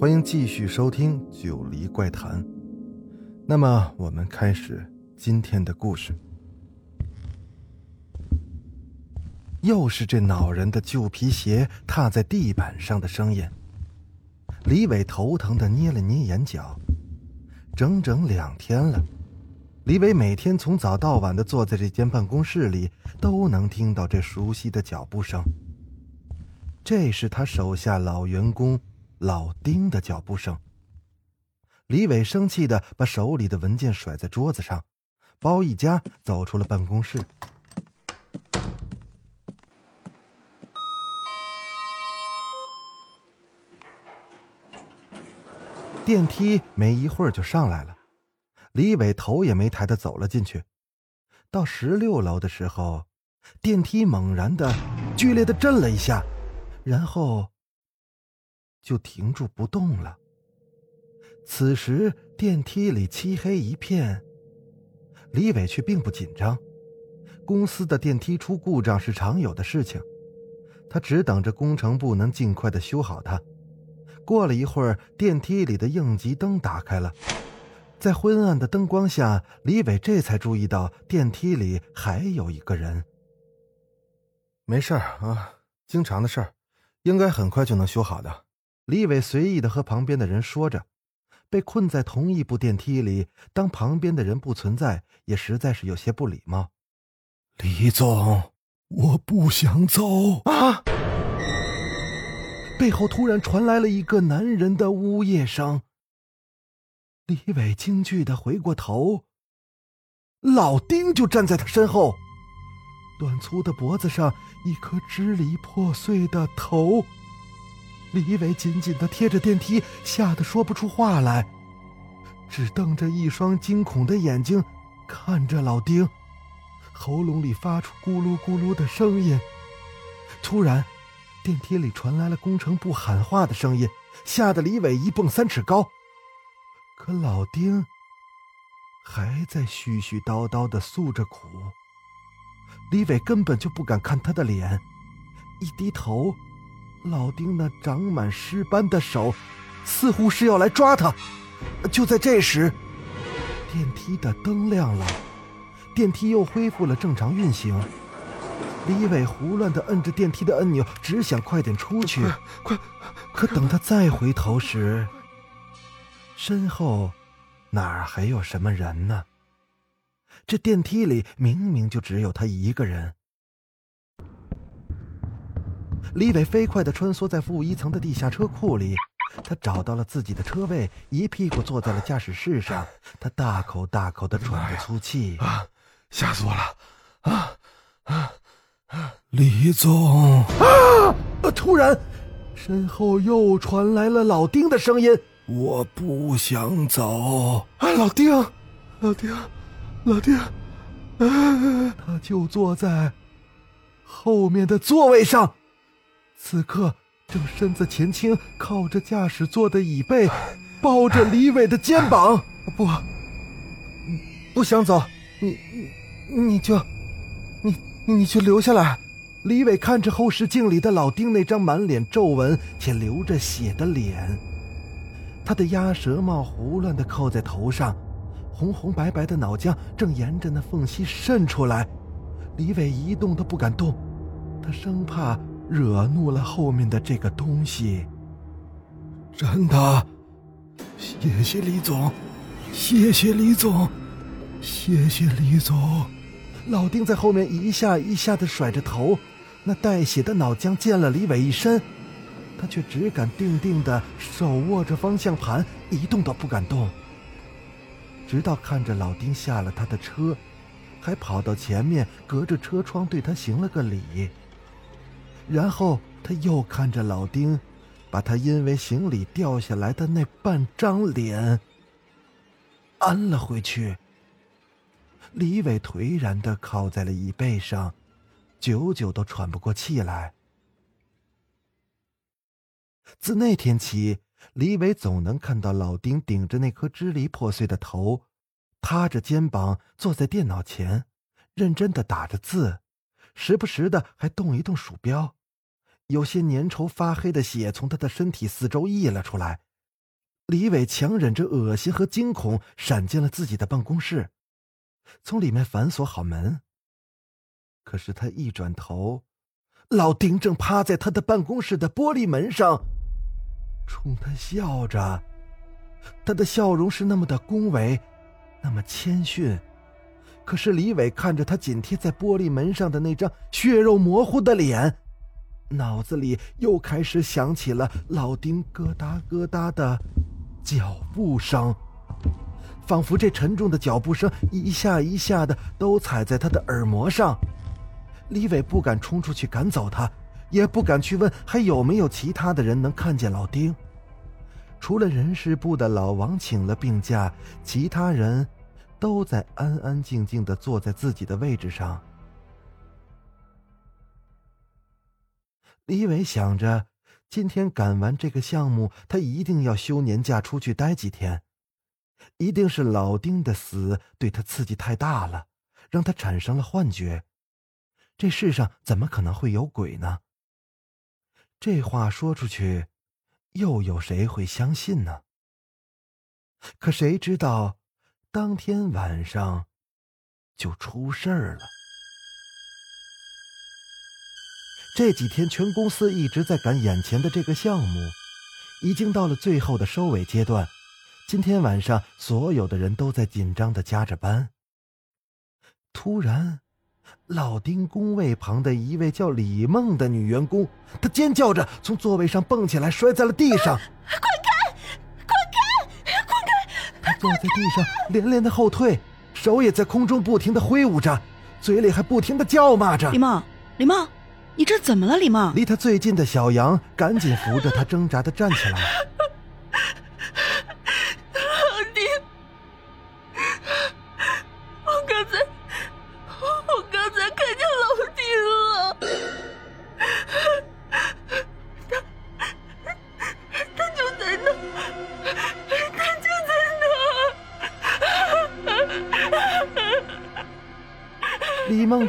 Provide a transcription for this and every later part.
欢迎继续收听《九黎怪谈》。那么，我们开始今天的故事。又是这恼人的旧皮鞋踏在地板上的声音。李伟头疼的捏了捏眼角，整整两天了。李伟每天从早到晚的坐在这间办公室里，都能听到这熟悉的脚步声。这是他手下老员工老丁的脚步声。李伟生气的把手里的文件甩在桌子上，包一家走出了办公室。电梯没一会儿就上来了，李伟头也没抬的走了进去。到十六楼的时候，电梯猛然的、剧烈的震了一下，然后就停住不动了。此时电梯里漆黑一片，李伟却并不紧张。公司的电梯出故障是常有的事情，他只等着工程部能尽快的修好它。过了一会儿，电梯里的应急灯打开了，在昏暗的灯光下，李伟这才注意到电梯里还有一个人。没事儿啊，经常的事儿，应该很快就能修好的。李伟随意的和旁边的人说着。被困在同一部电梯里，当旁边的人不存在，也实在是有些不礼貌。李总，我不想走啊！背后突然传来了一个男人的呜咽声。李伟惊惧的回过头，老丁就站在他身后，短粗的脖子上一颗支离破碎的头。李伟紧紧的贴着电梯，吓得说不出话来，只瞪着一双惊恐的眼睛看着老丁，喉咙里发出咕噜咕噜的声音。突然，电梯里传来了工程部喊话的声音，吓得李伟一蹦三尺高。可老丁还在絮絮叨叨的诉着苦，李伟根本就不敢看他的脸，一低头。老丁那长满尸斑的手，似乎是要来抓他。就在这时，电梯的灯亮了，电梯又恢复了正常运行。李伟胡乱的摁着电梯的按钮，只想快点出去。快！可等他再回头时，身后哪儿还有什么人呢？这电梯里明明就只有他一个人。李伟飞快地穿梭在负一层的地下车库里，他找到了自己的车位，一屁股坐在了驾驶室上。他大口大口地喘着粗气，啊，吓死我了！啊啊啊！李总啊！突然，身后又传来了老丁的声音：“我不想走。”啊，老丁，老丁，老丁，啊！他就坐在后面的座位上。此刻正身子前倾，靠着驾驶座的椅背，抱着李伟的肩膀。不，不想走，你，你就，你，你就留下来。李伟看着后视镜里的老丁那张满脸皱纹且流着血的脸，他的鸭舌帽胡乱的扣在头上，红红白白的脑浆正沿着那缝隙渗出来。李伟一动都不敢动，他生怕。惹怒了后面的这个东西。真的，谢谢李总，谢谢李总，谢谢李总。老丁在后面一下一下的甩着头，那带血的脑浆溅了李伟一身，他却只敢定定的手握着方向盘，一动都不敢动。直到看着老丁下了他的车，还跑到前面，隔着车窗对他行了个礼。然后他又看着老丁，把他因为行李掉下来的那半张脸安了回去。李伟颓然的靠在了椅背上，久久都喘不过气来。自那天起，李伟总能看到老丁顶着那颗支离破碎的头，塌着肩膀坐在电脑前，认真的打着字，时不时的还动一动鼠标。有些粘稠发黑的血从他的身体四周溢了出来。李伟强忍着恶心和惊恐，闪进了自己的办公室，从里面反锁好门。可是他一转头，老丁正趴在他的办公室的玻璃门上，冲他笑着。他的笑容是那么的恭维，那么谦逊。可是李伟看着他紧贴在玻璃门上的那张血肉模糊的脸。脑子里又开始响起了老丁咯哒咯哒的脚步声，仿佛这沉重的脚步声一下一下的都踩在他的耳膜上。李伟不敢冲出去赶走他，也不敢去问还有没有其他的人能看见老丁。除了人事部的老王请了病假，其他人都在安安静静的坐在自己的位置上。李伟想着，今天赶完这个项目，他一定要休年假出去待几天。一定是老丁的死对他刺激太大了，让他产生了幻觉。这世上怎么可能会有鬼呢？这话说出去，又有谁会相信呢？可谁知道，当天晚上就出事儿了。这几天，全公司一直在赶眼前的这个项目，已经到了最后的收尾阶段。今天晚上，所有的人都在紧张的加着班。突然，老丁工位旁的一位叫李梦的女员工，她尖叫着从座位上蹦起来，摔在了地上。滚开！滚开！滚开！她坐在地上，连连的后退，手也在空中不停的挥舞着，嘴里还不停的叫骂着：“李梦，李梦。”你这怎么了，李梦？离他最近的小杨赶紧扶着他，挣扎的站起来。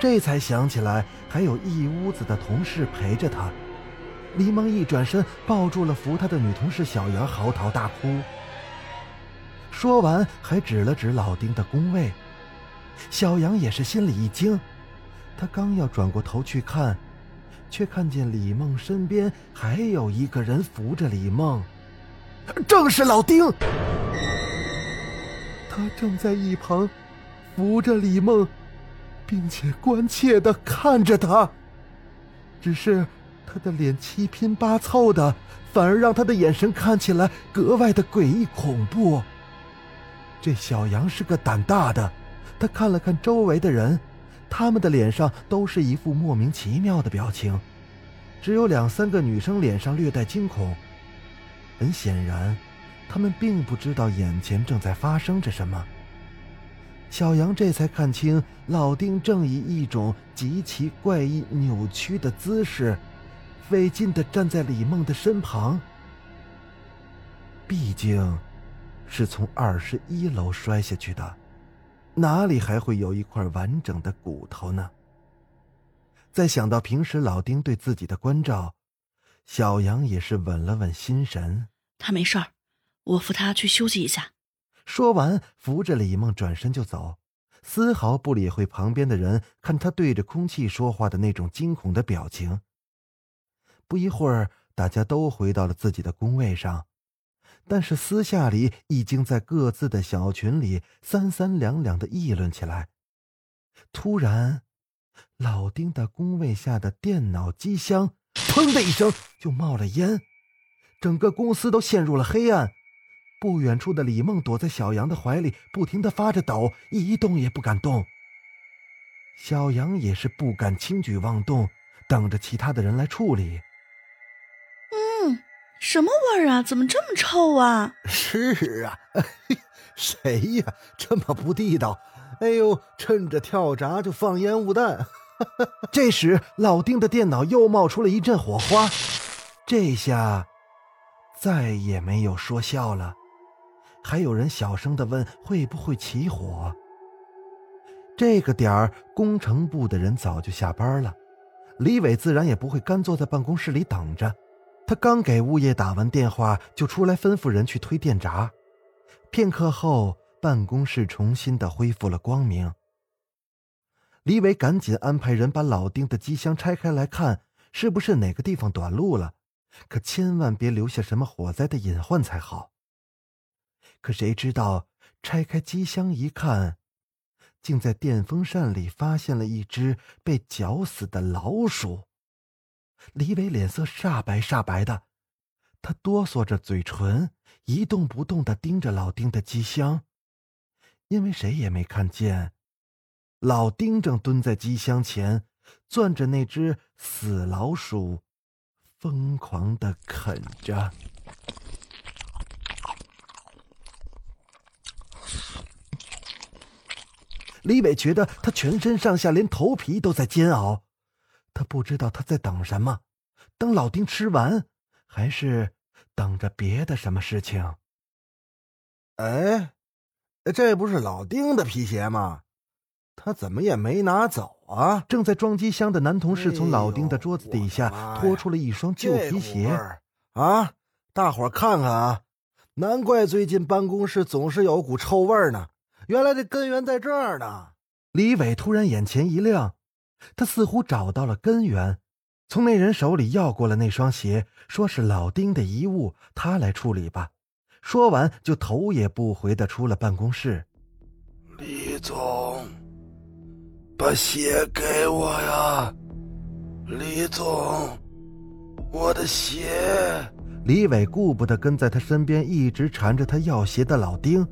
这才想起来。还有一屋子的同事陪着他，李梦一转身抱住了扶他的女同事小杨，嚎啕大哭。说完，还指了指老丁的工位。小杨也是心里一惊，他刚要转过头去看，却看见李梦身边还有一个人扶着李梦，正是老丁。他正在一旁扶着李梦。并且关切的看着他，只是他的脸七拼八凑的，反而让他的眼神看起来格外的诡异恐怖。这小杨是个胆大的，他看了看周围的人，他们的脸上都是一副莫名其妙的表情，只有两三个女生脸上略带惊恐。很显然，他们并不知道眼前正在发生着什么。小杨这才看清，老丁正以一种极其怪异、扭曲的姿势，费劲的站在李梦的身旁。毕竟，是从二十一楼摔下去的，哪里还会有一块完整的骨头呢？再想到平时老丁对自己的关照，小杨也是稳了稳心神。他没事儿，我扶他去休息一下。说完，扶着李梦转身就走，丝毫不理会旁边的人看他对着空气说话的那种惊恐的表情。不一会儿，大家都回到了自己的工位上，但是私下里已经在各自的小群里三三两两的议论起来。突然，老丁的工位下的电脑机箱“砰”的一声就冒了烟，整个公司都陷入了黑暗。不远处的李梦躲在小杨的怀里，不停的发着抖，一动也不敢动。小杨也是不敢轻举妄动，等着其他的人来处理。嗯，什么味儿啊？怎么这么臭啊？是啊，谁呀？这么不地道！哎呦，趁着跳闸就放烟雾弹。这时，老丁的电脑又冒出了一阵火花，这下再也没有说笑了。还有人小声的问：“会不会起火？”这个点儿，工程部的人早就下班了，李伟自然也不会干坐在办公室里等着。他刚给物业打完电话，就出来吩咐人去推电闸。片刻后，办公室重新的恢复了光明。李伟赶紧安排人把老丁的机箱拆开来看，是不是哪个地方短路了，可千万别留下什么火灾的隐患才好。可谁知道，拆开机箱一看，竟在电风扇里发现了一只被绞死的老鼠。李伟脸色煞白煞白的，他哆嗦着嘴唇，一动不动的盯着老丁的机箱，因为谁也没看见，老丁正蹲在机箱前，攥着那只死老鼠，疯狂的啃着。李伟觉得他全身上下连头皮都在煎熬，他不知道他在等什么，等老丁吃完，还是等着别的什么事情。哎，这不是老丁的皮鞋吗？他怎么也没拿走啊？正在装机箱的男同事从老丁的桌子底下拖出了一双旧皮鞋。啊，大伙看看啊，难怪最近办公室总是有股臭味呢。原来这根源在这儿呢！李伟突然眼前一亮，他似乎找到了根源，从那人手里要过了那双鞋，说是老丁的遗物，他来处理吧。说完，就头也不回的出了办公室。李总，把鞋给我呀！李总，我的鞋！李伟顾不得跟在他身边一直缠着他要鞋的老丁。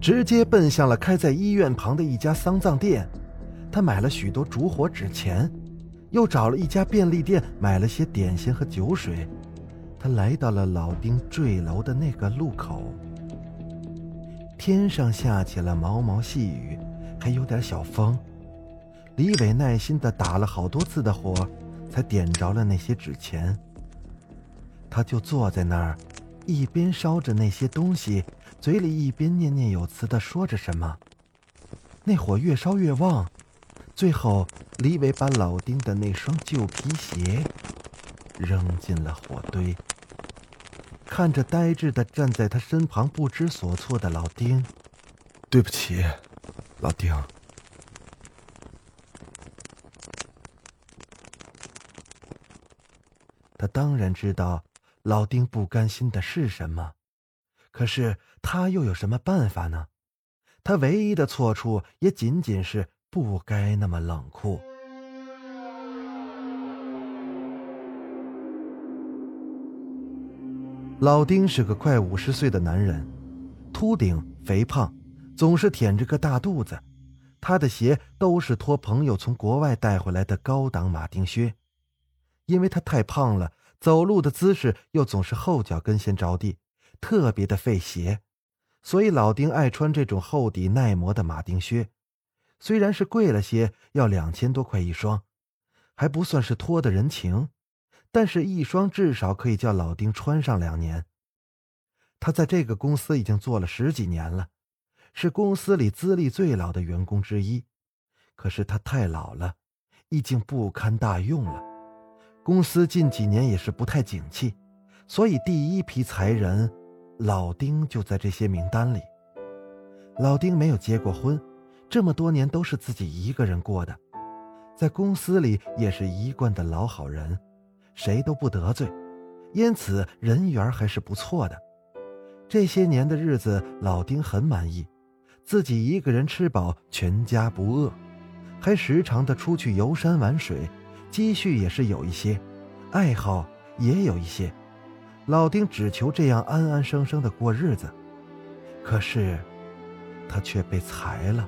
直接奔向了开在医院旁的一家丧葬店，他买了许多烛火纸钱，又找了一家便利店买了些点心和酒水。他来到了老丁坠楼的那个路口。天上下起了毛毛细雨，还有点小风。李伟耐心的打了好多次的火，才点着了那些纸钱。他就坐在那儿，一边烧着那些东西。嘴里一边念念有词的说着什么，那火越烧越旺，最后李伟把老丁的那双旧皮鞋扔进了火堆。看着呆滞的站在他身旁不知所措的老丁，对不起，老丁。他当然知道老丁不甘心的是什么。可是他又有什么办法呢？他唯一的错处也仅仅是不该那么冷酷。老丁是个快五十岁的男人，秃顶、肥胖，总是腆着个大肚子。他的鞋都是托朋友从国外带回来的高档马丁靴，因为他太胖了，走路的姿势又总是后脚跟先着地。特别的费鞋，所以老丁爱穿这种厚底耐磨的马丁靴。虽然是贵了些，要两千多块一双，还不算是托的人情，但是一双至少可以叫老丁穿上两年。他在这个公司已经做了十几年了，是公司里资历最老的员工之一。可是他太老了，已经不堪大用了。公司近几年也是不太景气，所以第一批裁人。老丁就在这些名单里。老丁没有结过婚，这么多年都是自己一个人过的，在公司里也是一贯的老好人，谁都不得罪，因此人缘还是不错的。这些年的日子，老丁很满意，自己一个人吃饱，全家不饿，还时常的出去游山玩水，积蓄也是有一些，爱好也有一些。老丁只求这样安安生生的过日子，可是他却被裁了。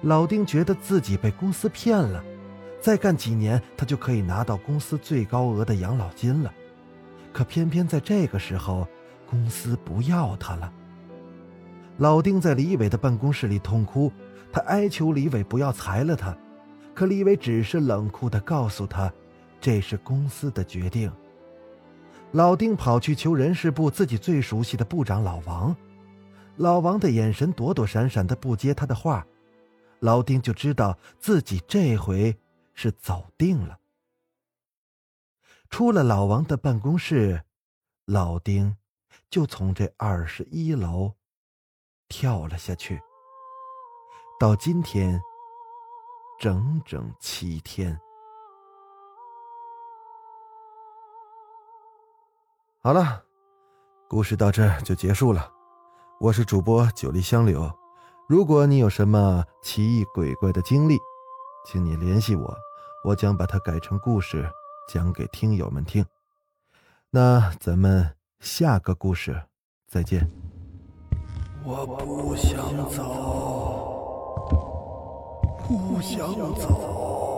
老丁觉得自己被公司骗了，再干几年他就可以拿到公司最高额的养老金了。可偏偏在这个时候，公司不要他了。老丁在李伟的办公室里痛哭，他哀求李伟不要裁了他，可李伟只是冷酷的告诉他，这是公司的决定。老丁跑去求人事部自己最熟悉的部长老王，老王的眼神躲躲闪闪的不接他的话，老丁就知道自己这回是走定了。出了老王的办公室，老丁就从这二十一楼跳了下去。到今天，整整七天。好了，故事到这就结束了。我是主播九黎香柳，如果你有什么奇异鬼怪的经历，请你联系我，我将把它改成故事。讲给听友们听。那咱们下个故事再见。我不想走，不想走。